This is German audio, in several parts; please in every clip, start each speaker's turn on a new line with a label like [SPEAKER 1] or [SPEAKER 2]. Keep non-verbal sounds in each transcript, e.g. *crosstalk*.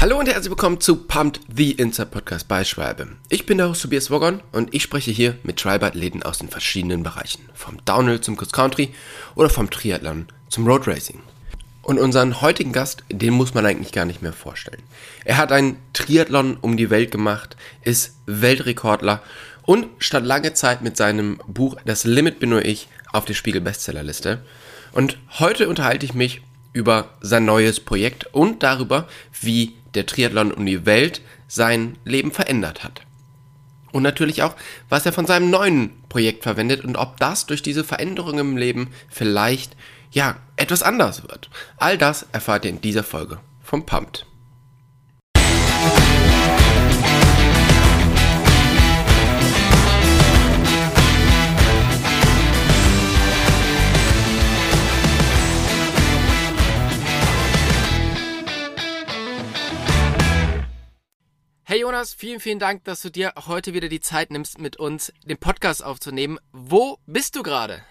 [SPEAKER 1] Hallo und herzlich willkommen zu Pumped the Inside Podcast bei Schwalbe. Ich bin der Host Tobias Wogon und ich spreche hier mit Tribe-Athleten aus den verschiedenen Bereichen. Vom Downhill zum Cross Country oder vom Triathlon zum Road Racing. Und unseren heutigen Gast, den muss man eigentlich gar nicht mehr vorstellen. Er hat einen Triathlon um die Welt gemacht, ist Weltrekordler und stand lange Zeit mit seinem Buch Das Limit bin nur ich auf der Spiegel Bestsellerliste. Und heute unterhalte ich mich über sein neues Projekt und darüber, wie der Triathlon um die Welt sein Leben verändert hat. Und natürlich auch, was er von seinem neuen Projekt verwendet und ob das durch diese Veränderung im Leben vielleicht, ja, etwas anders wird. All das erfahrt ihr in dieser Folge vom Pumped. Hey Jonas, vielen, vielen Dank, dass du dir heute wieder die Zeit nimmst, mit uns den Podcast aufzunehmen. Wo bist du gerade?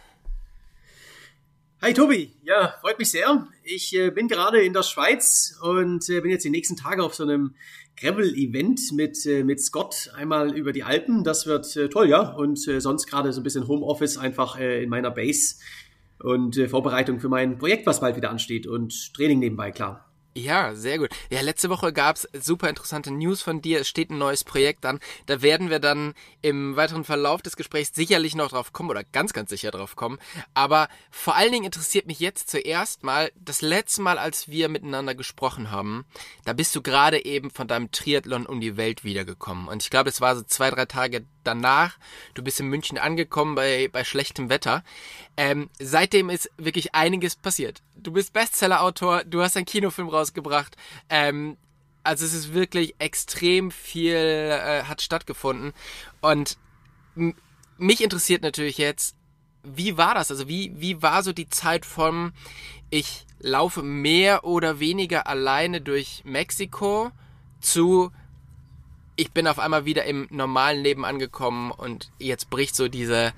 [SPEAKER 2] Hi Tobi, ja, freut mich sehr. Ich äh, bin gerade in der Schweiz und äh, bin jetzt die nächsten Tage auf so einem Gravel-Event mit, äh, mit Scott einmal über die Alpen. Das wird äh, toll, ja. Und äh, sonst gerade so ein bisschen Homeoffice einfach äh, in meiner Base und Vorbereitung für mein Projekt, was bald wieder ansteht und Training nebenbei, klar.
[SPEAKER 1] Ja, sehr gut. Ja, letzte Woche gab's super interessante News von dir. Es steht ein neues Projekt an. Da werden wir dann im weiteren Verlauf des Gesprächs sicherlich noch drauf kommen oder ganz, ganz sicher drauf kommen. Aber vor allen Dingen interessiert mich jetzt zuerst mal, das letzte Mal, als wir miteinander gesprochen haben, da bist du gerade eben von deinem Triathlon um die Welt wiedergekommen. Und ich glaube, es war so zwei, drei Tage danach. Du bist in München angekommen bei, bei schlechtem Wetter. Ähm, seitdem ist wirklich einiges passiert. Du bist Bestseller-Autor, du hast einen Kinofilm rausgebracht. Ähm, also es ist wirklich extrem viel äh, hat stattgefunden. Und mich interessiert natürlich jetzt, wie war das? Also wie, wie war so die Zeit vom, ich laufe mehr oder weniger alleine durch Mexiko zu, ich bin auf einmal wieder im normalen Leben angekommen und jetzt bricht so diese,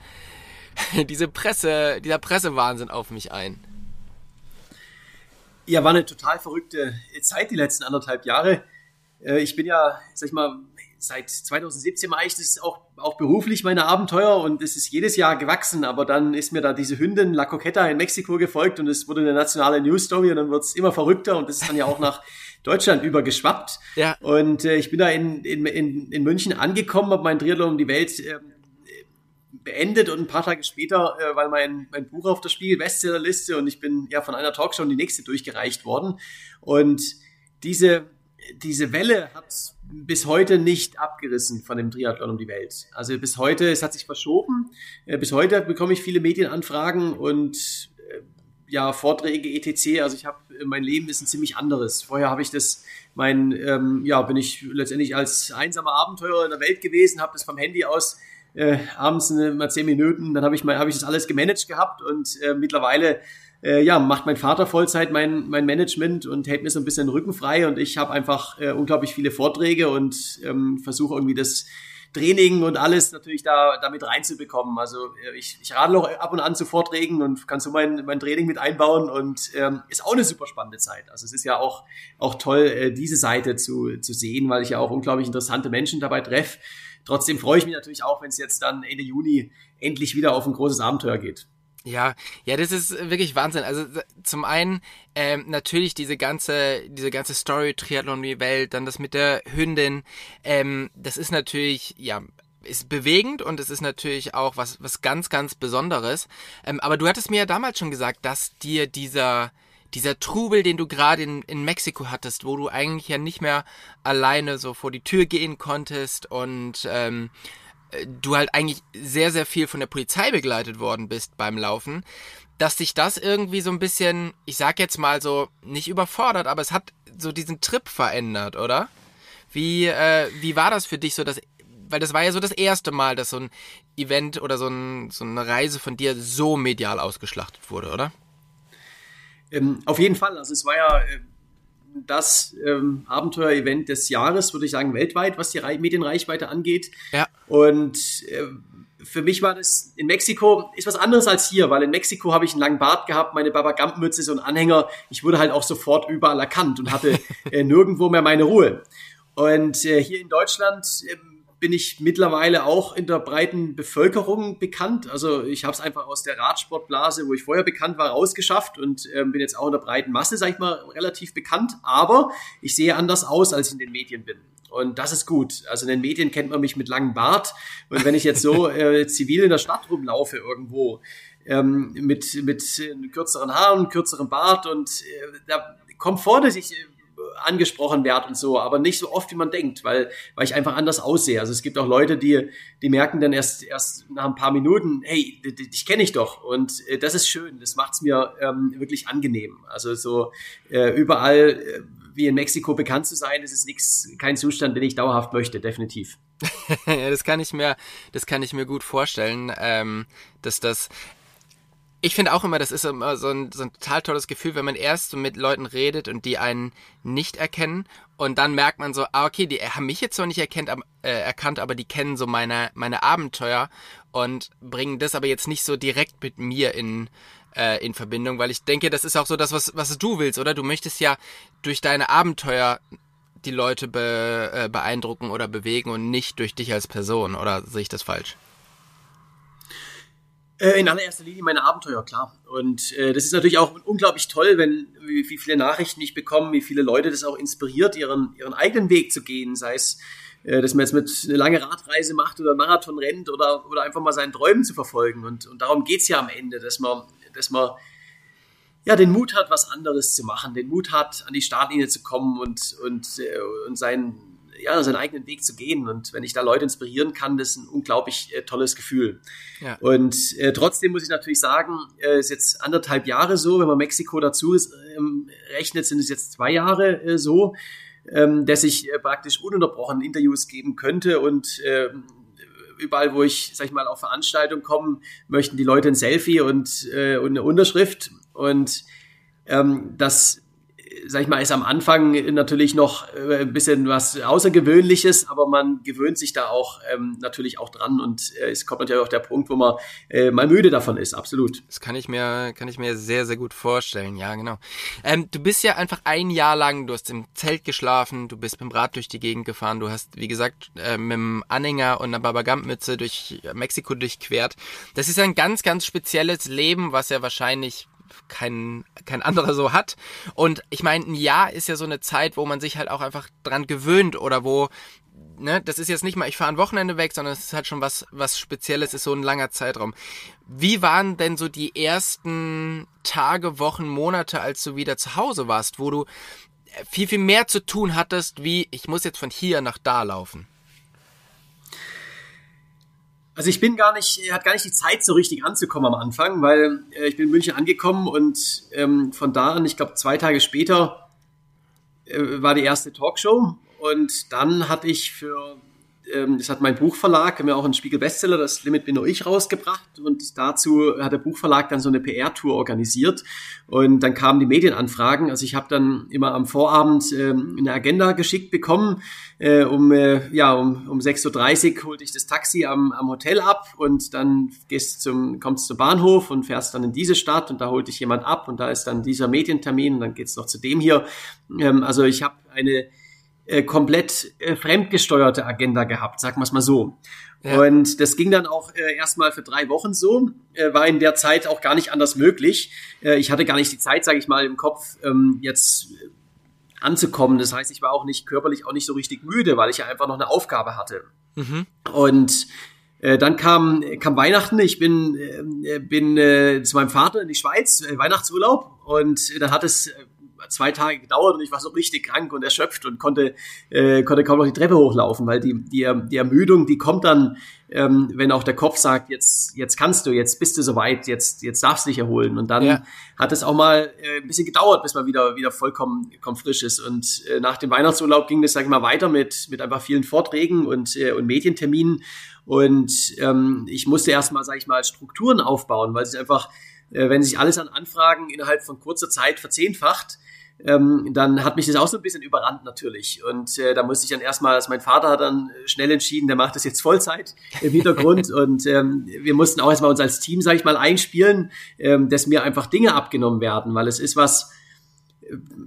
[SPEAKER 1] *laughs* diese Presse, dieser Pressewahnsinn auf mich ein.
[SPEAKER 2] Ja, war eine total verrückte Zeit, die letzten anderthalb Jahre. Äh, ich bin ja, sag ich mal, seit 2017 mache ich das auch, auch beruflich, meine Abenteuer, und es ist jedes Jahr gewachsen, aber dann ist mir da diese Hündin La Coqueta in Mexiko gefolgt und es wurde eine nationale News Story und dann wird es immer verrückter und das ist dann ja auch nach *laughs* Deutschland übergeschwappt. Ja. Und äh, ich bin da in, in, in, in München angekommen, habe mein Triathlon um die Welt äh, beendet und ein paar Tage später äh, war mein, mein Buch auf der Spiegel Bestsellerliste und ich bin ja von einer Talkshow in die nächste durchgereicht worden. Und diese, diese Welle hat bis heute nicht abgerissen von dem Triathlon um die Welt. Also bis heute, es hat sich verschoben. Äh, bis heute bekomme ich viele Medienanfragen und ja, Vorträge, etc. Also ich habe, mein Leben ist ein ziemlich anderes. Vorher habe ich das, mein, ähm, ja, bin ich letztendlich als einsamer Abenteurer in der Welt gewesen, habe das vom Handy aus äh, abends eine, mal zehn Minuten, dann habe ich mal, habe ich das alles gemanagt gehabt und äh, mittlerweile äh, ja, macht mein Vater Vollzeit mein, mein Management und hält mir so ein bisschen den Rücken frei und ich habe einfach äh, unglaublich viele Vorträge und ähm, versuche irgendwie das Training und alles natürlich da damit reinzubekommen. Also äh, ich, ich radel auch ab und an zu Vorträgen und kann so mein, mein Training mit einbauen und ähm, ist auch eine super spannende Zeit. Also es ist ja auch, auch toll, äh, diese Seite zu, zu sehen, weil ich ja auch unglaublich interessante Menschen dabei treffe. Trotzdem freue ich mich natürlich auch, wenn es jetzt dann Ende Juni endlich wieder auf ein großes Abenteuer geht.
[SPEAKER 1] Ja, ja, das ist wirklich Wahnsinn. Also zum einen ähm, natürlich diese ganze, diese ganze Story Triathlon die Welt, dann das mit der Hündin. Ähm, das ist natürlich ja ist bewegend und es ist natürlich auch was was ganz ganz Besonderes. Ähm, aber du hattest mir ja damals schon gesagt, dass dir dieser dieser Trubel, den du gerade in, in Mexiko hattest, wo du eigentlich ja nicht mehr alleine so vor die Tür gehen konntest und ähm, du halt eigentlich sehr, sehr viel von der Polizei begleitet worden bist beim Laufen, dass sich das irgendwie so ein bisschen, ich sag jetzt mal so, nicht überfordert, aber es hat so diesen Trip verändert, oder? Wie, äh, wie war das für dich so, dass, weil das war ja so das erste Mal, dass so ein Event oder so, ein, so eine Reise von dir so medial ausgeschlachtet wurde, oder?
[SPEAKER 2] Ähm, auf jeden Fall. Also es war ja äh, das ähm, Abenteuer-Event des Jahres, würde ich sagen, weltweit, was die Re Medienreichweite angeht. Ja. Und äh, für mich war das in Mexiko ist was anderes als hier, weil in Mexiko habe ich einen langen Bart gehabt, meine Babagamp-Mütze, so ein Anhänger. Ich wurde halt auch sofort überall erkannt und hatte *laughs* äh, nirgendwo mehr meine Ruhe. Und äh, hier in Deutschland äh, bin ich mittlerweile auch in der breiten Bevölkerung bekannt. Also ich habe es einfach aus der Radsportblase, wo ich vorher bekannt war, rausgeschafft und äh, bin jetzt auch in der breiten Masse, sag ich mal, relativ bekannt. Aber ich sehe anders aus, als ich in den Medien bin. Und das ist gut. Also in den Medien kennt man mich mit langem Bart. Und wenn ich jetzt so *laughs* äh, zivil in der Stadt rumlaufe irgendwo, ähm, mit, mit kürzeren Haaren, kürzerem Bart und äh, da kommt vor, dass ich äh, angesprochen werde und so, aber nicht so oft, wie man denkt, weil, weil ich einfach anders aussehe. Also es gibt auch Leute, die, die merken dann erst, erst nach ein paar Minuten, hey, dich kenne ich doch. Und äh, das ist schön, das macht es mir ähm, wirklich angenehm. Also so äh, überall äh, wie in Mexiko bekannt zu sein, das ist nichts, kein Zustand, den ich dauerhaft möchte, definitiv. *laughs*
[SPEAKER 1] das kann ich mir, das kann ich mir gut vorstellen, ähm, dass das, ich finde auch immer, das ist immer so ein, so ein total tolles Gefühl, wenn man erst so mit Leuten redet und die einen nicht erkennen und dann merkt man so, ah, okay, die haben mich jetzt zwar nicht erkennt, äh, erkannt, aber die kennen so meine, meine Abenteuer und bringen das aber jetzt nicht so direkt mit mir in, äh, in Verbindung, weil ich denke, das ist auch so das, was, was du willst, oder? Du möchtest ja durch deine Abenteuer die Leute be, äh, beeindrucken oder bewegen und nicht durch dich als Person, oder sehe ich das falsch?
[SPEAKER 2] Äh, in allererster Linie meine Abenteuer, klar. Und äh, das ist natürlich auch unglaublich toll, wenn wie, wie, viele Nachrichten ich bekomme, wie viele Leute das auch inspiriert, ihren, ihren eigenen Weg zu gehen, sei es äh, dass man jetzt mit eine lange Radreise macht oder einen Marathon rennt oder, oder einfach mal seinen Träumen zu verfolgen. Und, und darum geht's ja am Ende, dass man dass man ja, den Mut hat, was anderes zu machen, den Mut hat, an die Startlinie zu kommen und, und, äh, und seinen, ja, seinen eigenen Weg zu gehen. Und wenn ich da Leute inspirieren kann, das ist ein unglaublich äh, tolles Gefühl. Ja. Und äh, trotzdem muss ich natürlich sagen, äh, ist jetzt anderthalb Jahre so, wenn man Mexiko dazu ist, ähm, rechnet, sind es jetzt zwei Jahre äh, so, ähm, dass ich äh, praktisch ununterbrochen Interviews geben könnte und ähm, überall, wo ich, sag ich mal, auf Veranstaltungen komme, möchten die Leute ein Selfie und, äh, und eine Unterschrift. Und ähm, das sag ich mal, ist am Anfang natürlich noch äh, ein bisschen was Außergewöhnliches, aber man gewöhnt sich da auch ähm, natürlich auch dran und äh, es kommt natürlich auch der Punkt, wo man äh, mal müde davon ist, absolut.
[SPEAKER 1] Das kann ich mir, kann ich mir sehr, sehr gut vorstellen, ja, genau. Ähm, du bist ja einfach ein Jahr lang, du hast im Zelt geschlafen, du bist mit dem Rad durch die Gegend gefahren, du hast, wie gesagt, äh, mit dem Anhänger und einer Babagamp-Mütze durch Mexiko durchquert. Das ist ein ganz, ganz spezielles Leben, was ja wahrscheinlich kein, kein anderer so hat. Und ich meine, ein Jahr ist ja so eine Zeit, wo man sich halt auch einfach dran gewöhnt oder wo, ne, das ist jetzt nicht mal, ich fahre ein Wochenende weg, sondern es ist halt schon was, was Spezielles, ist so ein langer Zeitraum. Wie waren denn so die ersten Tage, Wochen, Monate, als du wieder zu Hause warst, wo du viel, viel mehr zu tun hattest, wie ich muss jetzt von hier nach da laufen?
[SPEAKER 2] Also ich bin gar nicht, hat gar nicht die Zeit so richtig anzukommen am Anfang, weil äh, ich bin in München angekommen und ähm, von da an, ich glaube zwei Tage später, äh, war die erste Talkshow und dann hatte ich für ähm, das hat mein Buchverlag, haben ja auch einen Spiegel-Bestseller, das Limit bin nur ich rausgebracht und dazu hat der Buchverlag dann so eine PR-Tour organisiert und dann kamen die Medienanfragen. Also ich habe dann immer am Vorabend ähm, eine Agenda geschickt bekommen. Äh, um äh, ja um, um 6.30 Uhr holte ich das Taxi am, am Hotel ab und dann gehst zum, kommst zum Bahnhof und fährst dann in diese Stadt und da holt dich jemand ab und da ist dann dieser Medientermin und dann geht's noch zu dem hier. Ähm, also ich habe eine äh, komplett äh, fremdgesteuerte Agenda gehabt, sagen wir es mal so. Ja. Und das ging dann auch äh, erstmal für drei Wochen so, äh, war in der Zeit auch gar nicht anders möglich. Äh, ich hatte gar nicht die Zeit, sage ich mal, im Kopf ähm, jetzt äh, anzukommen. Das heißt, ich war auch nicht körperlich auch nicht so richtig müde, weil ich ja einfach noch eine Aufgabe hatte. Mhm. Und äh, dann kam, kam Weihnachten, ich bin, äh, bin äh, zu meinem Vater in die Schweiz, äh, Weihnachtsurlaub und dann hat es zwei Tage gedauert und ich war so richtig krank und erschöpft und konnte, äh, konnte kaum noch die Treppe hochlaufen, weil die, die, die Ermüdung, die kommt dann, ähm, wenn auch der Kopf sagt, jetzt, jetzt kannst du, jetzt bist du soweit, jetzt, jetzt darfst du dich erholen. Und dann ja. hat es auch mal äh, ein bisschen gedauert, bis man wieder, wieder vollkommen, vollkommen frisch ist. Und äh, nach dem Weihnachtsurlaub ging das, sag ich mal, weiter mit, mit einfach vielen Vorträgen und, äh, und Medienterminen. Und ähm, ich musste erstmal, sag ich mal, Strukturen aufbauen, weil es einfach, äh, wenn sich alles an Anfragen innerhalb von kurzer Zeit verzehnfacht, ähm, dann hat mich das auch so ein bisschen überrannt natürlich. Und äh, da musste ich dann erstmal, also mein Vater hat dann schnell entschieden, der macht das jetzt Vollzeit im Hintergrund. *laughs* und ähm, wir mussten auch erstmal uns als Team, sage ich mal, einspielen, ähm, dass mir einfach Dinge abgenommen werden, weil es ist was,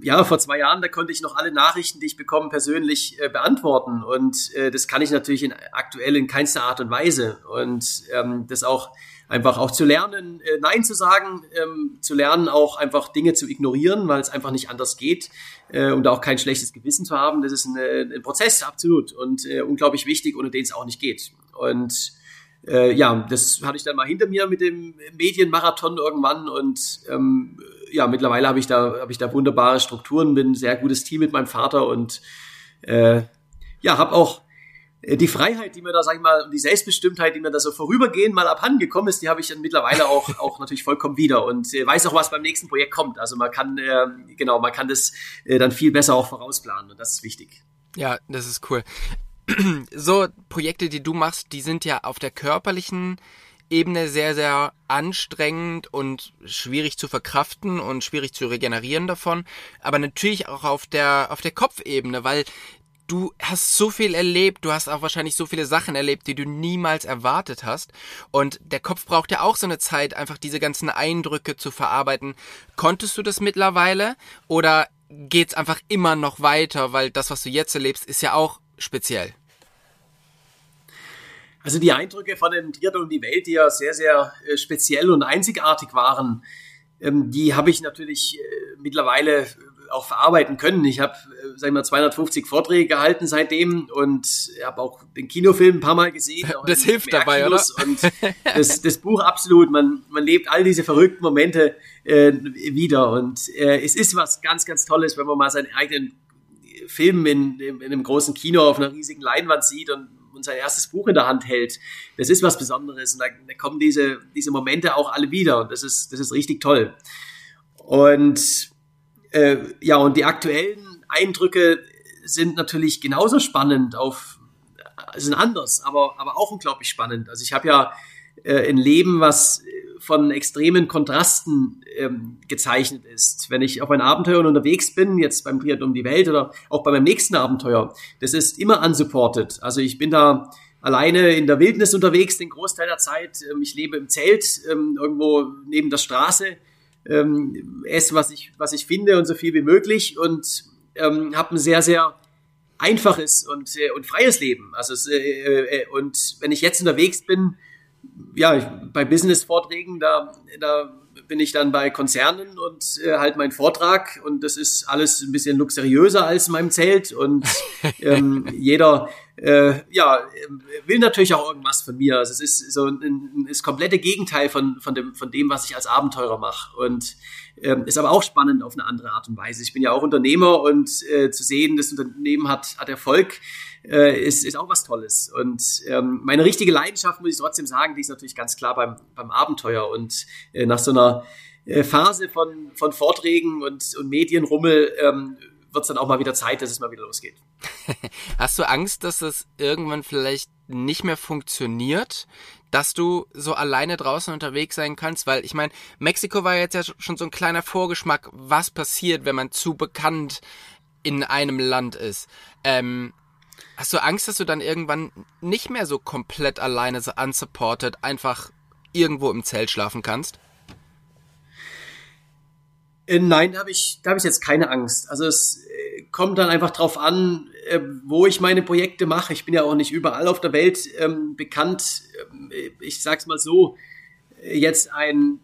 [SPEAKER 2] ja, vor zwei Jahren, da konnte ich noch alle Nachrichten, die ich bekomme, persönlich äh, beantworten. Und äh, das kann ich natürlich in, aktuell in keinster Art und Weise. Und ähm, das auch einfach auch zu lernen, äh, Nein zu sagen, ähm, zu lernen, auch einfach Dinge zu ignorieren, weil es einfach nicht anders geht äh, und auch kein schlechtes Gewissen zu haben. Das ist ein, äh, ein Prozess, absolut und äh, unglaublich wichtig, ohne den es auch nicht geht. Und äh, ja, das hatte ich dann mal hinter mir mit dem Medienmarathon irgendwann und ähm, ja, mittlerweile habe ich da habe ich da wunderbare Strukturen, bin ein sehr gutes Team mit meinem Vater und äh, ja, habe auch äh, die Freiheit, die mir da, sag ich mal, die Selbstbestimmtheit, die mir da so vorübergehend mal abhanden gekommen ist, die habe ich dann mittlerweile *laughs* auch, auch natürlich vollkommen wieder und äh, weiß auch, was beim nächsten Projekt kommt. Also man kann, äh, genau, man kann das äh, dann viel besser auch vorausplanen und das ist wichtig.
[SPEAKER 1] Ja, das ist cool. *clears throat* so Projekte, die du machst, die sind ja auf der körperlichen Ebene sehr, sehr anstrengend und schwierig zu verkraften und schwierig zu regenerieren davon. Aber natürlich auch auf der, auf der Kopfebene, weil du hast so viel erlebt, du hast auch wahrscheinlich so viele Sachen erlebt, die du niemals erwartet hast. Und der Kopf braucht ja auch so eine Zeit, einfach diese ganzen Eindrücke zu verarbeiten. Konntest du das mittlerweile oder geht's einfach immer noch weiter, weil das, was du jetzt erlebst, ist ja auch speziell?
[SPEAKER 2] Also die Eindrücke von dem Triathlon um die Welt, die ja sehr, sehr äh, speziell und einzigartig waren, ähm, die habe ich natürlich äh, mittlerweile auch verarbeiten können. Ich habe, äh, sag ich mal, 250 Vorträge gehalten seitdem und habe auch den Kinofilm ein paar Mal gesehen. *laughs*
[SPEAKER 1] Das hilft dabei, oder? *laughs*
[SPEAKER 2] Und das, das Buch absolut. Man, man lebt all diese verrückten Momente äh, wieder und äh, es ist was ganz, ganz Tolles, wenn man mal seinen eigenen Film in, in, in einem großen Kino auf einer riesigen Leinwand sieht und und sein erstes Buch in der Hand hält, das ist was Besonderes. Und da, da, kommen diese, diese Momente auch alle wieder. Und das ist, das ist richtig toll. Und äh, ja, und die aktuellen Eindrücke sind natürlich genauso spannend auf, sind anders, aber, aber auch unglaublich spannend. Also ich habe ja äh, ein Leben, was von extremen Kontrasten ähm, gezeichnet ist. Wenn ich auf ein Abenteuer unterwegs bin, jetzt beim Triathlon um die Welt oder auch bei meinem nächsten Abenteuer, das ist immer unsupported. Also ich bin da alleine in der Wildnis unterwegs den Großteil der Zeit. Ähm, ich lebe im Zelt ähm, irgendwo neben der Straße ähm, esse, was ich, was ich finde und so viel wie möglich und ähm, habe ein sehr, sehr einfaches und, äh, und freies Leben. Also es, äh, äh, und wenn ich jetzt unterwegs bin, ja, ich, bei Business-Vorträgen, da, da bin ich dann bei Konzernen und äh, halt meinen Vortrag und das ist alles ein bisschen luxuriöser als in meinem Zelt und *laughs* ähm, jeder äh, ja will natürlich auch irgendwas von mir. Also es ist so ein, ein, das komplette Gegenteil von von dem von dem, was ich als Abenteurer mache und ähm, ist aber auch spannend auf eine andere Art und Weise. Ich bin ja auch Unternehmer und äh, zu sehen, das Unternehmen hat hat Erfolg äh, ist, ist auch was Tolles. Und ähm, meine richtige Leidenschaft, muss ich trotzdem sagen, die ist natürlich ganz klar beim, beim Abenteuer. Und äh, nach so einer äh, Phase von, von Vorträgen und, und Medienrummel ähm, wird es dann auch mal wieder Zeit, dass es mal wieder losgeht. *laughs*
[SPEAKER 1] Hast du Angst, dass es irgendwann vielleicht nicht mehr funktioniert, dass du so alleine draußen unterwegs sein kannst? Weil ich meine, Mexiko war jetzt ja schon so ein kleiner Vorgeschmack, was passiert, wenn man zu bekannt in einem Land ist. Ähm, Hast du Angst, dass du dann irgendwann nicht mehr so komplett alleine, so unsupported, einfach irgendwo im Zelt schlafen kannst?
[SPEAKER 2] Äh, nein, da habe ich, hab ich jetzt keine Angst. Also es äh, kommt dann einfach drauf an, äh, wo ich meine Projekte mache. Ich bin ja auch nicht überall auf der Welt ähm, bekannt. Ähm, ich sag's mal so, jetzt ein,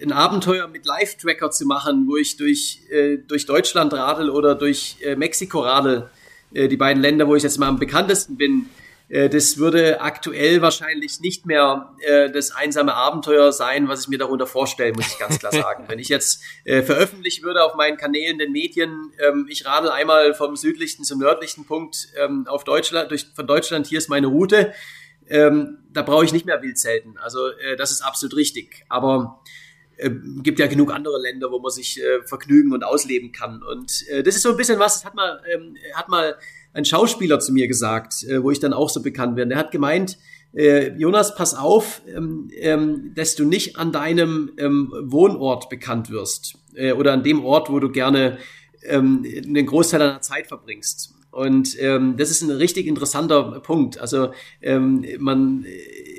[SPEAKER 2] ein Abenteuer mit Live-Tracker zu machen, wo ich durch, äh, durch Deutschland radel oder durch äh, Mexiko radel, äh, die beiden Länder, wo ich jetzt mal am bekanntesten bin, äh, das würde aktuell wahrscheinlich nicht mehr äh, das einsame Abenteuer sein, was ich mir darunter vorstelle, muss ich ganz klar *laughs* sagen. Wenn ich jetzt äh, veröffentlichen würde auf meinen Kanälen, den Medien, ähm, ich radel einmal vom südlichsten zum nördlichsten Punkt ähm, auf Deutschland, durch, von Deutschland, hier ist meine Route, ähm, da brauche ich nicht mehr Wildzelten. Also äh, das ist absolut richtig. Aber äh, gibt ja genug andere Länder, wo man sich äh, vergnügen und ausleben kann. Und äh, das ist so ein bisschen was, das hat mal, ähm, hat mal ein Schauspieler zu mir gesagt, äh, wo ich dann auch so bekannt werde. Der hat gemeint, äh, Jonas, pass auf, ähm, ähm, dass du nicht an deinem ähm, Wohnort bekannt wirst äh, oder an dem Ort, wo du gerne ähm, einen Großteil deiner Zeit verbringst. Und ähm, das ist ein richtig interessanter Punkt. Also ähm, man,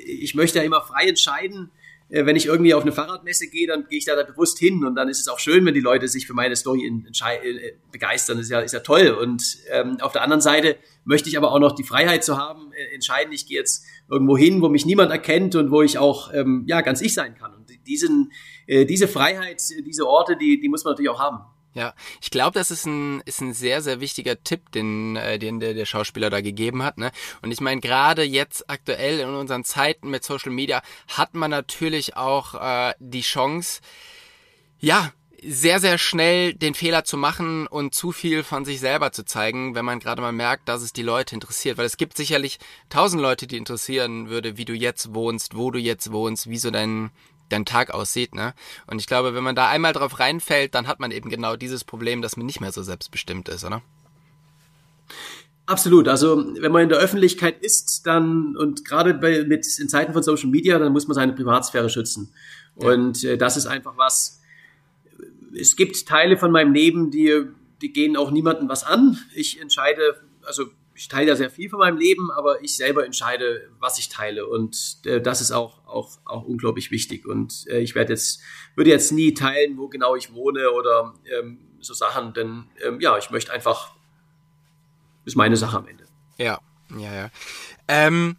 [SPEAKER 2] ich möchte ja immer frei entscheiden, äh, wenn ich irgendwie auf eine Fahrradmesse gehe, dann gehe ich da, da bewusst hin und dann ist es auch schön, wenn die Leute sich für meine Story äh, begeistern. Das ist ja, ist ja toll. Und ähm, auf der anderen Seite möchte ich aber auch noch die Freiheit zu haben, äh, entscheiden, ich gehe jetzt irgendwo hin, wo mich niemand erkennt und wo ich auch ähm, ja ganz ich sein kann. Und diesen, äh, diese Freiheit, diese Orte, die, die muss man natürlich auch haben.
[SPEAKER 1] Ja, ich glaube, das ist ein, ist ein sehr, sehr wichtiger Tipp, den, äh, den der, der Schauspieler da gegeben hat. Ne? Und ich meine, gerade jetzt aktuell in unseren Zeiten mit Social Media hat man natürlich auch äh, die Chance, ja, sehr, sehr schnell den Fehler zu machen und zu viel von sich selber zu zeigen, wenn man gerade mal merkt, dass es die Leute interessiert. Weil es gibt sicherlich tausend Leute, die interessieren würde, wie du jetzt wohnst, wo du jetzt wohnst, wie so dein, dein Tag aussieht, ne? Und ich glaube, wenn man da einmal drauf reinfällt, dann hat man eben genau dieses Problem, dass man nicht mehr so selbstbestimmt ist, oder?
[SPEAKER 2] Absolut. Also wenn man in der Öffentlichkeit ist, dann und gerade bei, mit in Zeiten von Social Media, dann muss man seine Privatsphäre schützen. Ja. Und äh, das ist einfach was. Es gibt Teile von meinem Leben, die die gehen auch niemandem was an. Ich entscheide, also ich teile ja sehr viel von meinem Leben, aber ich selber entscheide, was ich teile. Und äh, das ist auch, auch, auch unglaublich wichtig. Und äh, ich werde jetzt, würde jetzt nie teilen, wo genau ich wohne oder ähm, so Sachen, denn ähm, ja, ich möchte einfach, ist meine Sache am Ende.
[SPEAKER 1] Ja, ja, ja. Ähm,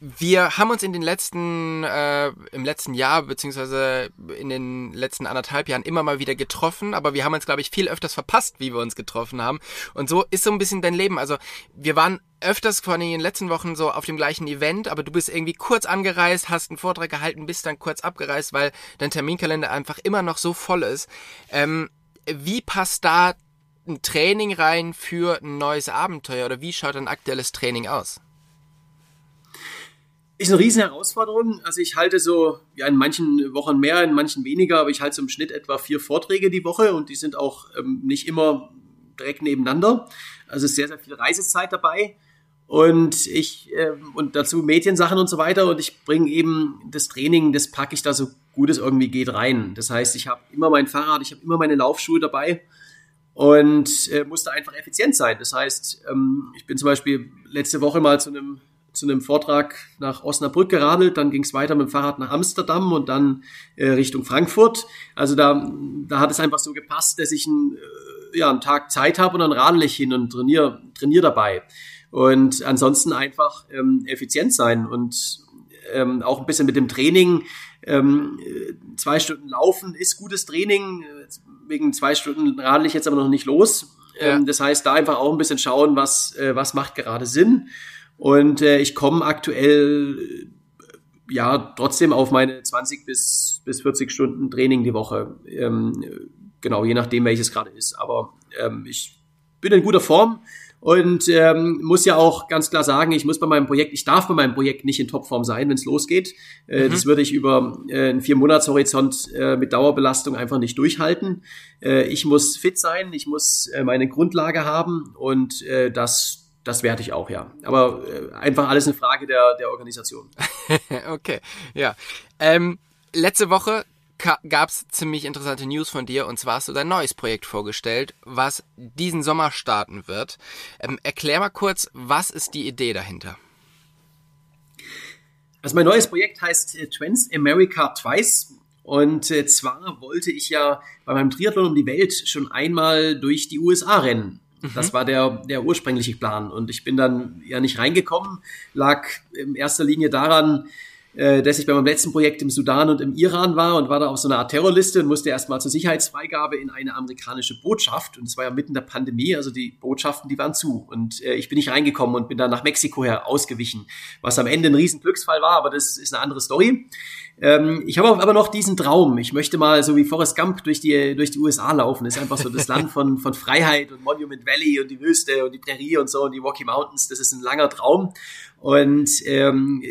[SPEAKER 1] wir haben uns in den letzten, äh, im letzten Jahr, beziehungsweise in den letzten anderthalb Jahren immer mal wieder getroffen, aber wir haben uns, glaube ich, viel öfters verpasst, wie wir uns getroffen haben. Und so ist so ein bisschen dein Leben. Also wir waren öfters vor in den letzten Wochen so auf dem gleichen Event, aber du bist irgendwie kurz angereist, hast einen Vortrag gehalten, bist dann kurz abgereist, weil dein Terminkalender einfach immer noch so voll ist. Ähm, wie passt da ein Training rein für ein neues Abenteuer oder wie schaut ein aktuelles Training aus?
[SPEAKER 2] Ist eine riesen Herausforderung. Also ich halte so, ja, in manchen Wochen mehr, in manchen weniger, aber ich halte so im Schnitt etwa vier Vorträge die Woche und die sind auch ähm, nicht immer direkt nebeneinander. Also ist sehr, sehr viel Reisezeit dabei. Und ich, äh, und dazu Mediensachen und so weiter. Und ich bringe eben das Training, das packe ich da so gut es irgendwie geht rein. Das heißt, ich habe immer mein Fahrrad, ich habe immer meine Laufschuhe dabei und äh, musste einfach effizient sein. Das heißt, ähm, ich bin zum Beispiel letzte Woche mal zu einem zu einem Vortrag nach Osnabrück geradelt, dann ging es weiter mit dem Fahrrad nach Amsterdam und dann äh, Richtung Frankfurt. Also da, da hat es einfach so gepasst, dass ich ein, äh, ja, einen Tag Zeit habe und dann radel ich hin und trainiere trainier dabei. Und ansonsten einfach ähm, effizient sein und ähm, auch ein bisschen mit dem Training. Ähm, zwei Stunden laufen ist gutes Training. Wegen zwei Stunden radel ich jetzt aber noch nicht los. Ja. Ähm, das heißt, da einfach auch ein bisschen schauen, was, äh, was macht gerade Sinn. Und äh, ich komme aktuell ja trotzdem auf meine 20 bis, bis 40 Stunden Training die Woche. Ähm, genau, je nachdem, welches gerade ist. Aber ähm, ich bin in guter Form und ähm, muss ja auch ganz klar sagen, ich muss bei meinem Projekt, ich darf bei meinem Projekt nicht in Topform sein, wenn es losgeht. Äh, mhm. Das würde ich über äh, einen Vier-Monats-Horizont äh, mit Dauerbelastung einfach nicht durchhalten. Äh, ich muss fit sein, ich muss äh, meine Grundlage haben und äh, das das werte ich auch, ja. Aber äh, einfach alles eine Frage der, der Organisation. *laughs*
[SPEAKER 1] okay, ja. Ähm, letzte Woche gab es ziemlich interessante News von dir und zwar hast du dein neues Projekt vorgestellt, was diesen Sommer starten wird. Ähm, erklär mal kurz, was ist die Idee dahinter?
[SPEAKER 2] Also mein neues Projekt heißt äh, Trans America Twice und äh, zwar wollte ich ja bei meinem Triathlon um die Welt schon einmal durch die USA rennen. Das war der, der ursprüngliche Plan. Und ich bin dann ja nicht reingekommen, lag in erster Linie daran, äh, dass ich bei meinem letzten Projekt im Sudan und im Iran war und war da auf so einer Art Terrorliste und musste erstmal zur Sicherheitsfreigabe in eine amerikanische Botschaft. Und es war ja mitten in der Pandemie, also die Botschaften, die waren zu. Und äh, ich bin nicht reingekommen und bin dann nach Mexiko her ausgewichen, was am Ende ein riesen Glücksfall war, aber das ist eine andere Story. Ähm, ich habe aber noch diesen Traum. Ich möchte mal so wie Forrest Gump durch die, durch die USA laufen. Das ist einfach so das Land *laughs* von, von Freiheit und Monument Valley und die Wüste und die Prärie und so und die Rocky Mountains. Das ist ein langer Traum. Und ähm,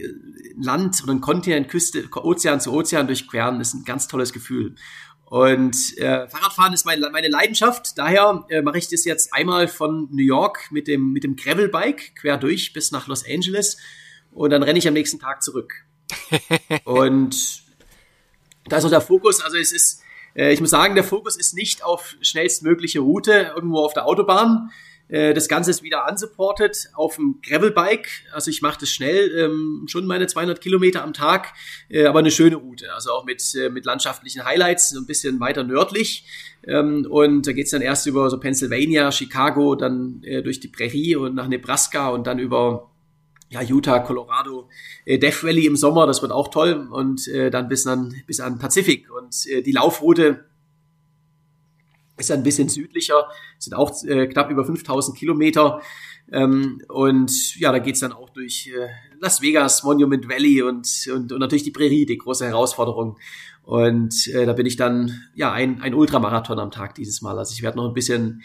[SPEAKER 2] Land oder ein Kontinent, Küste, Ozean zu Ozean durchqueren, ist ein ganz tolles Gefühl. Und äh, Fahrradfahren ist meine, meine Leidenschaft. Daher äh, mache ich das jetzt einmal von New York mit dem, mit dem Gravelbike quer durch bis nach Los Angeles. Und dann renne ich am nächsten Tag zurück. Und da ist noch der Fokus, also es ist, Äh, ich muss sagen, der Fokus ist nicht auf schnellstmögliche Route irgendwo auf der Autobahn. Äh, das Ganze ist wieder unsupported auf dem Gravelbike. Also ich mache das schnell, ähm, schon meine 200 Kilometer am Tag, äh, aber eine schöne Route. Also auch mit, äh, mit landschaftlichen Highlights, so ein bisschen weiter nördlich. Ähm, und da geht's dann erst über so Pennsylvania, Chicago, dann äh, durch die Prärie und nach Nebraska und dann über ja, Utah, Colorado, äh, Death Valley im Sommer, das wird auch toll. Und äh, dann bis an bis an Pazifik. Und äh, die Laufroute ist ein bisschen südlicher, sind auch äh, knapp über 5000 Kilometer. Ähm, und ja, da geht's dann auch durch äh, Las Vegas, Monument Valley und, und, und natürlich die Prärie, die große Herausforderung. Und äh, da bin ich dann ja ein, ein Ultramarathon am Tag dieses Mal, also ich werde noch ein bisschen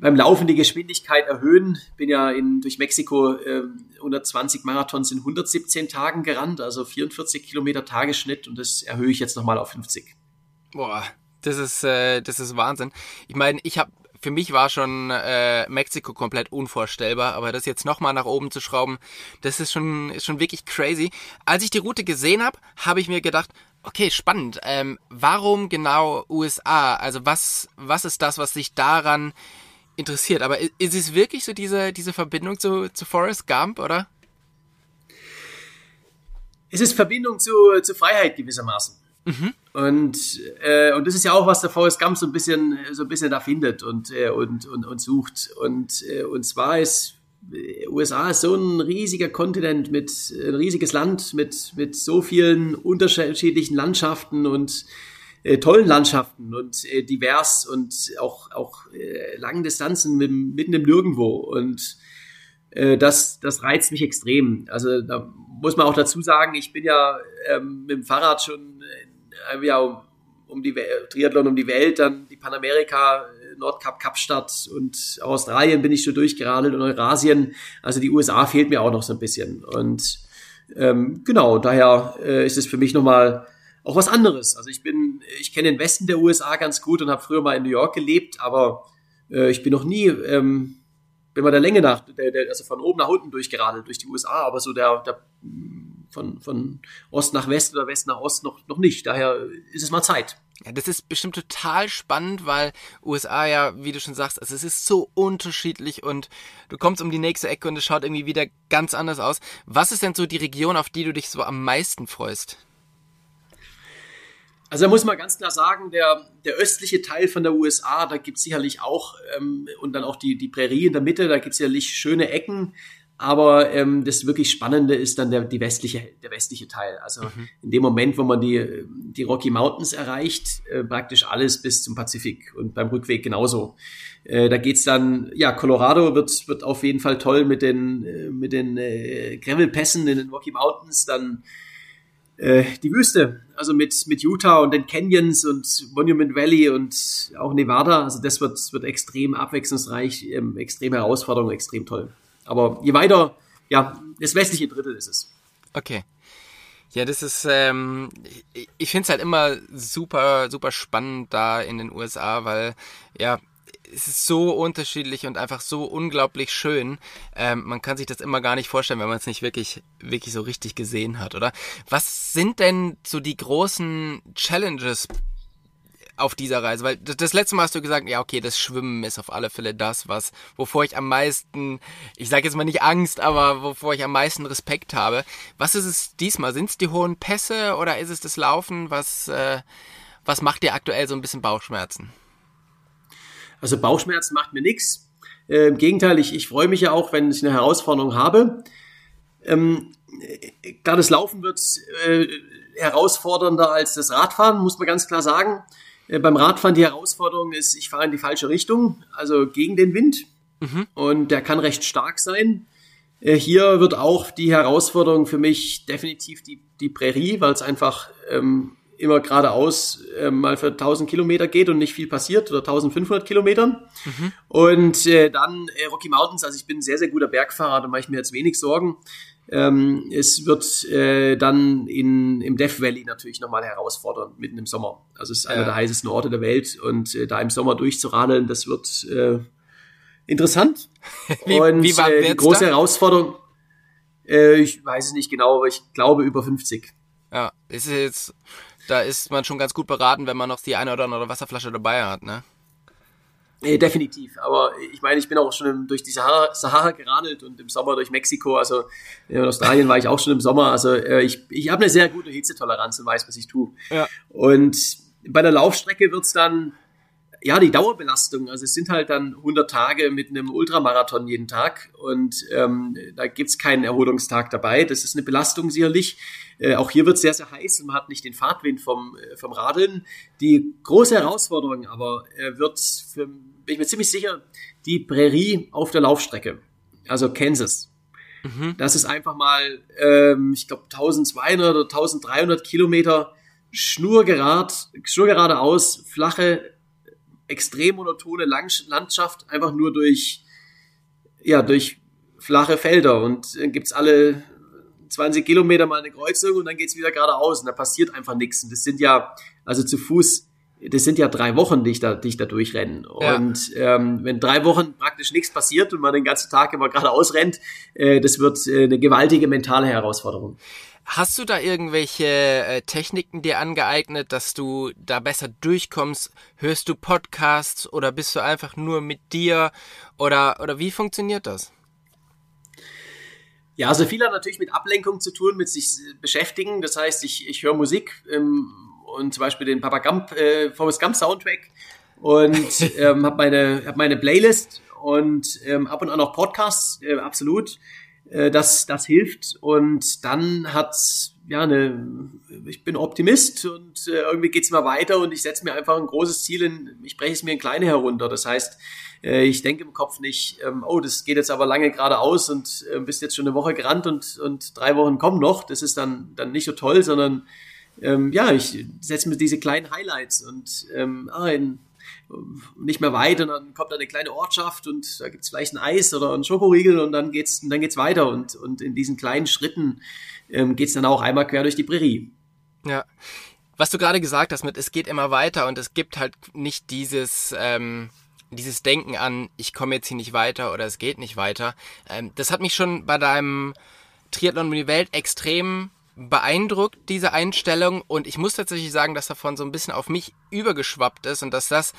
[SPEAKER 2] beim Laufen die Geschwindigkeit erhöhen. Bin ja in, durch Mexiko äh, 120 Marathons in 117 Tagen gerannt, also 44 Kilometer Tagesschnitt und das erhöhe ich jetzt nochmal auf 50.
[SPEAKER 1] Boah, das ist, äh, das ist Wahnsinn. Ich meine, ich habe für mich war schon äh, Mexiko komplett unvorstellbar, aber das jetzt nochmal nach oben zu schrauben, das ist schon, ist schon wirklich crazy. Als ich die Route gesehen habe, habe ich mir gedacht, okay, spannend. Ähm, warum genau USA? Also was, was ist das, was sich daran interessiert. Aber ist es wirklich so diese, diese Verbindung zu, zu Forrest Gump, oder?
[SPEAKER 2] Es ist Verbindung zu, zu Freiheit gewissermaßen. Mhm. Und, äh, und das ist ja auch, was der Forrest Gump so ein bisschen, so ein bisschen da findet und, äh, und, und, und sucht. Und, äh, und zwar ist äh, USA ist so ein riesiger Kontinent mit ein riesiges Land mit, mit so vielen unterschiedlichen Landschaften und äh, tollen Landschaften und äh, divers und auch, auch äh, langen Distanzen mit, mitten im Nirgendwo. Und äh, das, das reizt mich extrem. Also da muss man auch dazu sagen, ich bin ja ähm, mit dem Fahrrad schon äh, ja, um, um die Welt, Triathlon um die Welt, dann die Panamerika, Nordkap, Kapstadt und Australien bin ich schon durchgeradelt und Eurasien. Also die USA fehlt mir auch noch so ein bisschen. Und ähm, genau, daher äh, ist es für mich nochmal auch was anderes. Also ich bin, ich kenne den Westen der USA ganz gut und habe früher mal in New York gelebt, aber äh, ich bin noch nie, ähm, wenn man der Länge nach, der, der, also von oben nach unten durchgeradelt durch die USA, aber so der, der von, von Ost nach West oder West nach Ost noch, noch nicht. Daher ist es mal Zeit.
[SPEAKER 1] Ja, das ist bestimmt total spannend, weil USA ja, wie du schon sagst, also es ist so unterschiedlich und du kommst um die nächste Ecke und es schaut irgendwie wieder ganz anders aus. Was ist denn so die Region, auf die du dich so am meisten freust?
[SPEAKER 2] Also da muss man ganz klar sagen, der, der östliche Teil von der USA, da gibt es sicherlich auch, ähm, und dann auch die, die Prärie in der Mitte, da gibt es sicherlich schöne Ecken. Aber ähm, das wirklich Spannende ist dann der, die westliche, der westliche Teil. Also mhm. in dem Moment, wo man die, die Rocky Mountains erreicht, äh, praktisch alles bis zum Pazifik und beim Rückweg genauso. Äh, da geht's dann, ja, Colorado wird, wird auf jeden Fall toll mit den, äh, mit den äh, Gravelpässen in den Rocky Mountains. Dann äh, die Wüste, also mit, mit Utah und den Canyons und Monument Valley und auch Nevada. Also das wird, wird extrem abwechslungsreich, ähm, extrem Herausforderung, extrem toll. Aber je weiter, ja, das westliche Drittel ist es.
[SPEAKER 1] Okay. Ja, das ist, ähm, ich, ich finde es halt immer super, super spannend da in den USA, weil, ja, es ist so unterschiedlich und einfach so unglaublich schön. Ähm, man kann sich das immer gar nicht vorstellen, wenn man es nicht wirklich, wirklich so richtig gesehen hat, oder? Was sind denn so die großen Challenges auf dieser Reise? Weil das letzte Mal hast du gesagt, ja, okay, das Schwimmen ist auf alle Fälle das, was, wovor ich am meisten, ich sage jetzt mal nicht Angst, aber wovor ich am meisten Respekt habe. Was ist es diesmal? Sind es die hohen Pässe oder ist es das Laufen? Was, äh, was macht dir aktuell so ein bisschen Bauchschmerzen?
[SPEAKER 2] Also Bauchschmerzen macht mir nichts. Äh, Im Gegenteil, ich, ich freue mich ja auch, wenn ich eine Herausforderung habe. Ähm, klar, das Laufen wird äh, herausfordernder als das Radfahren, muss man ganz klar sagen. Äh, beim Radfahren die Herausforderung ist, ich fahre in die falsche Richtung, also gegen den Wind. Mhm. Und der kann recht stark sein. Äh, hier wird auch die Herausforderung für mich definitiv die, die Prärie, weil es einfach ähm, immer geradeaus äh, mal für 1000 Kilometer geht und nicht viel passiert oder 1500 Kilometern. Mhm. Und äh, dann äh, Rocky Mountains, also ich bin ein sehr, sehr guter Bergfahrer, da mache ich mir jetzt wenig Sorgen. Ähm, es wird äh, dann in, im Death Valley natürlich nochmal herausfordernd, mitten im Sommer. Also es ist ja. einer der heißesten Orte der Welt und äh, da im Sommer durchzuradeln, das wird äh, interessant. *laughs*
[SPEAKER 1] wie, und wie war
[SPEAKER 2] äh, die große da? Herausforderung, äh, ich weiß es nicht genau, aber ich glaube über 50.
[SPEAKER 1] Ja, ist jetzt da ist man schon ganz gut beraten, wenn man noch die eine oder andere Wasserflasche dabei hat, ne?
[SPEAKER 2] Nee, definitiv. Aber ich meine, ich bin auch schon durch die Sahara, Sahara geradelt und im Sommer durch Mexiko. Also in Australien war ich auch schon im Sommer. Also äh, ich, ich habe eine sehr gute Hitzetoleranz und weiß, was ich tue. Ja. Und bei der Laufstrecke wird's dann, ja, die Dauerbelastung. Also es sind halt dann 100 Tage mit einem Ultramarathon jeden Tag. Und ähm, da gibt's keinen Erholungstag dabei. Das ist eine Belastung sicherlich. Äh, auch hier wird sehr, sehr heiß und man hat nicht den Fahrtwind vom, äh, vom Radeln. Die große Herausforderung aber äh, wird, für, bin ich mir ziemlich sicher, die Prärie auf der Laufstrecke, also Kansas. Mhm. Das ist einfach mal, ähm, ich glaube, 1200 oder 1300 Kilometer schnurgerad, schnurgeradeaus, flache, extrem monotone Landschaft, einfach nur durch, ja, durch flache Felder und äh, gibt's alle 20 Kilometer mal eine Kreuzung und dann geht's wieder geradeaus und da passiert einfach nichts. Und das sind ja, also zu Fuß, das sind ja drei Wochen, die ich da, die ich da durchrenne. Ja. Und ähm, wenn drei Wochen praktisch nichts passiert und man den ganzen Tag immer geradeaus rennt, äh, das wird äh, eine gewaltige mentale Herausforderung.
[SPEAKER 1] Hast du da irgendwelche äh, Techniken dir angeeignet, dass du da besser durchkommst? Hörst du Podcasts oder bist du einfach nur mit dir? Oder, oder wie funktioniert das?
[SPEAKER 2] Ja, also viel hat natürlich mit Ablenkung zu tun, mit sich beschäftigen. Das heißt, ich, ich höre Musik ähm, und zum Beispiel den Papa Gump, äh, Forrest Gump Soundtrack und *laughs* ähm, habe meine, hab meine Playlist und ähm, ab und an auch Podcasts, äh, absolut. Äh, das, das hilft und dann hat's ja eine, ich bin Optimist und äh, irgendwie geht's immer weiter und ich setze mir einfach ein großes Ziel in, ich breche es mir in kleine herunter. Das heißt, äh, ich denke im Kopf nicht, ähm, oh, das geht jetzt aber lange geradeaus und äh, bist jetzt schon eine Woche gerannt und, und drei Wochen kommen noch. Das ist dann, dann nicht so toll, sondern ähm, ja, ich setze mir diese kleinen Highlights und ähm, ah, in, nicht mehr weit und dann kommt da eine kleine Ortschaft und da gibt's vielleicht ein Eis oder ein Schokoriegel und dann geht's, dann geht's weiter und, und in diesen kleinen Schritten ähm, geht's dann auch einmal quer durch die Prärie.
[SPEAKER 1] Ja. Was du gerade gesagt hast mit, es geht immer weiter und es gibt halt nicht dieses, ähm, dieses Denken an, ich komme jetzt hier nicht weiter oder es geht nicht weiter, ähm, das hat mich schon bei deinem Triathlon um die Welt extrem beeindruckt, diese Einstellung. Und ich muss tatsächlich sagen, dass davon so ein bisschen auf mich übergeschwappt ist und dass das,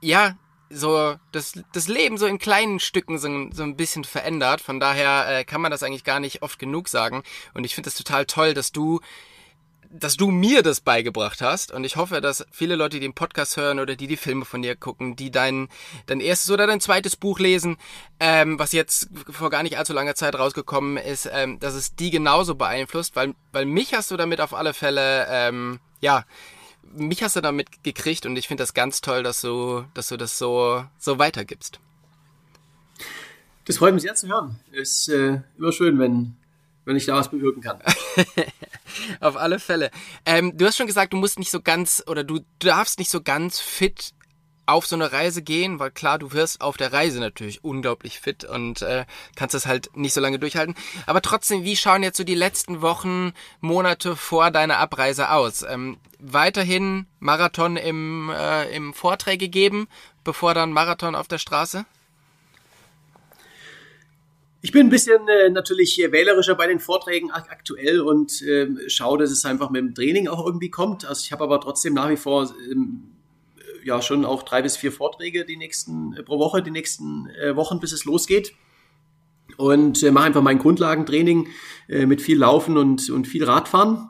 [SPEAKER 1] ja, so das, das Leben so in kleinen Stücken so, so ein bisschen verändert. Von daher äh, kann man das eigentlich gar nicht oft genug sagen. Und ich finde es total toll, dass du dass du mir das beigebracht hast und ich hoffe, dass viele Leute, die den Podcast hören oder die die Filme von dir gucken, die dein, dein erstes oder dein zweites Buch lesen, ähm, was jetzt vor gar nicht allzu langer Zeit rausgekommen ist, ähm, dass es die genauso beeinflusst, weil, weil mich hast du damit auf alle Fälle, ähm, ja, mich hast du damit gekriegt und ich finde das ganz toll, dass du, dass du das so, so weitergibst.
[SPEAKER 2] Das freut mich sehr zu hören. Ist äh, immer schön, wenn wenn ich da was bewirken kann. *laughs*
[SPEAKER 1] Auf alle Fälle. Ähm, du hast schon gesagt, du musst nicht so ganz oder du darfst nicht so ganz fit auf so eine Reise gehen, weil klar, du wirst auf der Reise natürlich unglaublich fit und äh, kannst das halt nicht so lange durchhalten. Aber trotzdem, wie schauen jetzt so die letzten Wochen, Monate vor deiner Abreise aus? Ähm, weiterhin Marathon im, äh, im Vorträge geben, bevor dann Marathon auf der Straße?
[SPEAKER 2] Ich bin ein bisschen äh, natürlich wählerischer bei den Vorträgen aktuell und äh, schaue, dass es einfach mit dem Training auch irgendwie kommt. Also ich habe aber trotzdem nach wie vor ähm, ja schon auch drei bis vier Vorträge die nächsten äh, pro Woche, die nächsten äh, Wochen, bis es losgeht. Und äh, mache einfach mein Grundlagentraining äh, mit viel Laufen und, und viel Radfahren.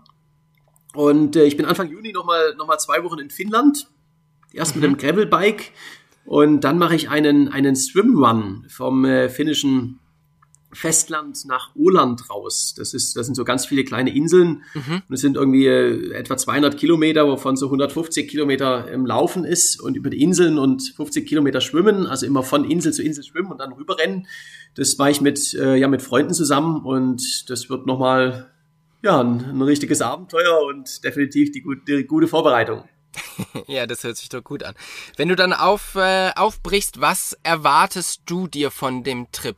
[SPEAKER 2] Und äh, ich bin Anfang Juni nochmal noch mal zwei Wochen in Finnland. Erst mhm. mit einem Gravelbike und dann mache ich einen, einen Swimrun vom äh, finnischen Festland nach Åland raus. Das ist, das sind so ganz viele kleine Inseln. Mhm. Und es sind irgendwie äh, etwa 200 Kilometer, wovon so 150 Kilometer im Laufen ist und über die Inseln und 50 Kilometer schwimmen. Also immer von Insel zu Insel schwimmen und dann rüberrennen. Das mache ich mit, äh, ja, mit Freunden zusammen und das wird nochmal, ja, ein, ein richtiges Abenteuer und definitiv die, die gute Vorbereitung. *laughs*
[SPEAKER 1] ja, das hört sich doch gut an. Wenn du dann auf, äh, aufbrichst, was erwartest du dir von dem Trip?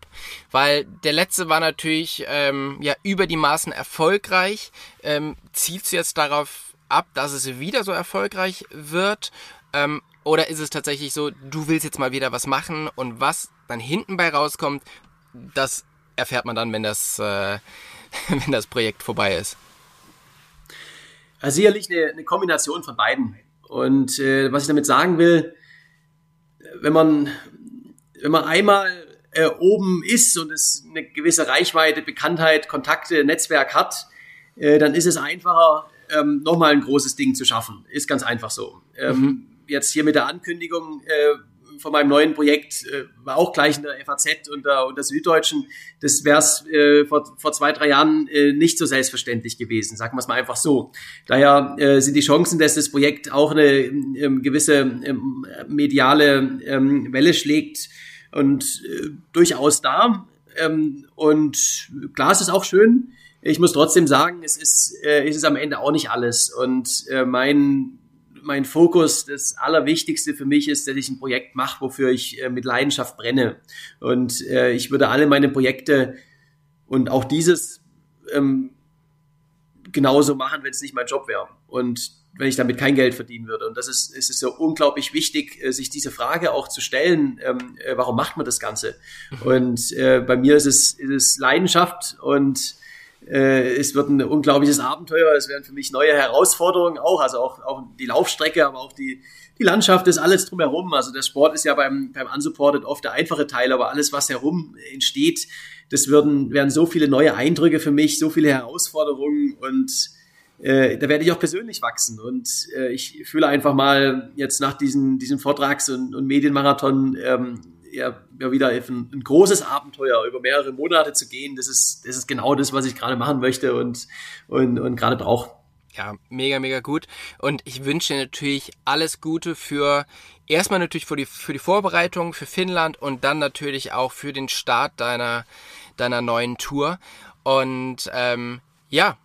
[SPEAKER 1] Weil der letzte war natürlich ähm, ja über die Maßen erfolgreich. Ähm, zielst du jetzt darauf ab, dass es wieder so erfolgreich wird? Ähm, oder ist es tatsächlich so, du willst jetzt mal wieder was machen und was dann hinten bei rauskommt, das erfährt man dann, wenn das, äh, *laughs* wenn das Projekt vorbei ist?
[SPEAKER 2] Also sicherlich eine, eine Kombination von beiden. Und äh, was ich damit sagen will, wenn man, wenn man einmal äh, oben ist und es eine gewisse Reichweite, Bekanntheit, Kontakte, Netzwerk hat, äh, dann ist es einfacher, ähm, nochmal ein großes Ding zu schaffen. Ist ganz einfach so. Ähm, mhm. Jetzt hier mit der Ankündigung äh, von meinem neuen Projekt äh, war auch gleich in der FAZ und der, und der Süddeutschen. Das wäre es äh, vor, vor zwei, drei Jahren äh, nicht so selbstverständlich gewesen, sagen wir es mal einfach so. Daher äh, sind die Chancen, dass das Projekt auch eine ähm, gewisse ähm, mediale ähm, Welle schlägt und äh, durchaus da. Ähm, und klar, es ist auch schön. Ich muss trotzdem sagen, es ist, äh, es ist am Ende auch nicht alles. Und äh, mein mein Fokus, das Allerwichtigste für mich ist, dass ich ein Projekt mache, wofür ich äh, mit Leidenschaft brenne. Und äh, ich würde alle meine Projekte und auch dieses ähm, genauso machen, wenn es nicht mein Job wäre. Und wenn ich damit kein Geld verdienen würde. Und das ist, ist es so unglaublich wichtig, äh, sich diese Frage auch zu stellen, ähm, äh, warum macht man das Ganze? Mhm. Und äh, bei mir ist es, ist es Leidenschaft und äh, es wird ein unglaubliches Abenteuer. Es werden für mich neue Herausforderungen auch, also auch, auch die Laufstrecke, aber auch die, die Landschaft ist alles drumherum. Also der Sport ist ja beim, beim Unsupported oft der einfache Teil, aber alles, was herum entsteht, das würden, werden so viele neue Eindrücke für mich, so viele Herausforderungen und äh, da werde ich auch persönlich wachsen. Und äh, ich fühle einfach mal jetzt nach diesem, diesem Vortrags- und, und Medienmarathon ähm, ja, ja wieder ein, ein, großes Abenteuer über mehrere Monate zu gehen. Das ist, das ist genau das, was ich gerade machen möchte und, und, und gerade brauche.
[SPEAKER 1] Ja, mega, mega gut. Und ich wünsche natürlich alles Gute für erstmal natürlich für die, für die Vorbereitung für Finnland und dann natürlich auch für den Start deiner, deiner neuen Tour. Und ähm, ja,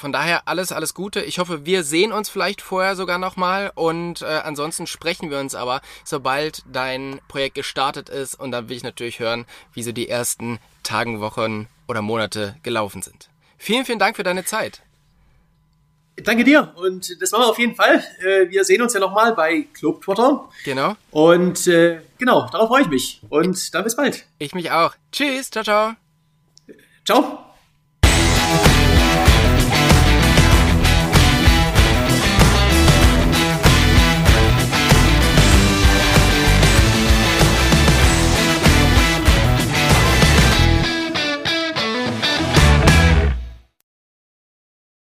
[SPEAKER 1] von daher alles, alles Gute. Ich hoffe, wir sehen uns vielleicht vorher sogar nochmal und äh, ansonsten sprechen wir uns aber, sobald dein Projekt gestartet ist und dann will ich natürlich hören, wie so die ersten Tagen, Wochen oder Monate gelaufen sind. Vielen, vielen Dank für deine Zeit.
[SPEAKER 2] Danke dir und das machen wir auf jeden Fall. Äh, wir sehen uns ja nochmal bei Club Twitter.
[SPEAKER 1] Genau.
[SPEAKER 2] Und äh, genau, darauf freue ich mich. Und dann bis bald.
[SPEAKER 1] Ich mich auch. Tschüss, ciao, ciao.
[SPEAKER 2] Ciao.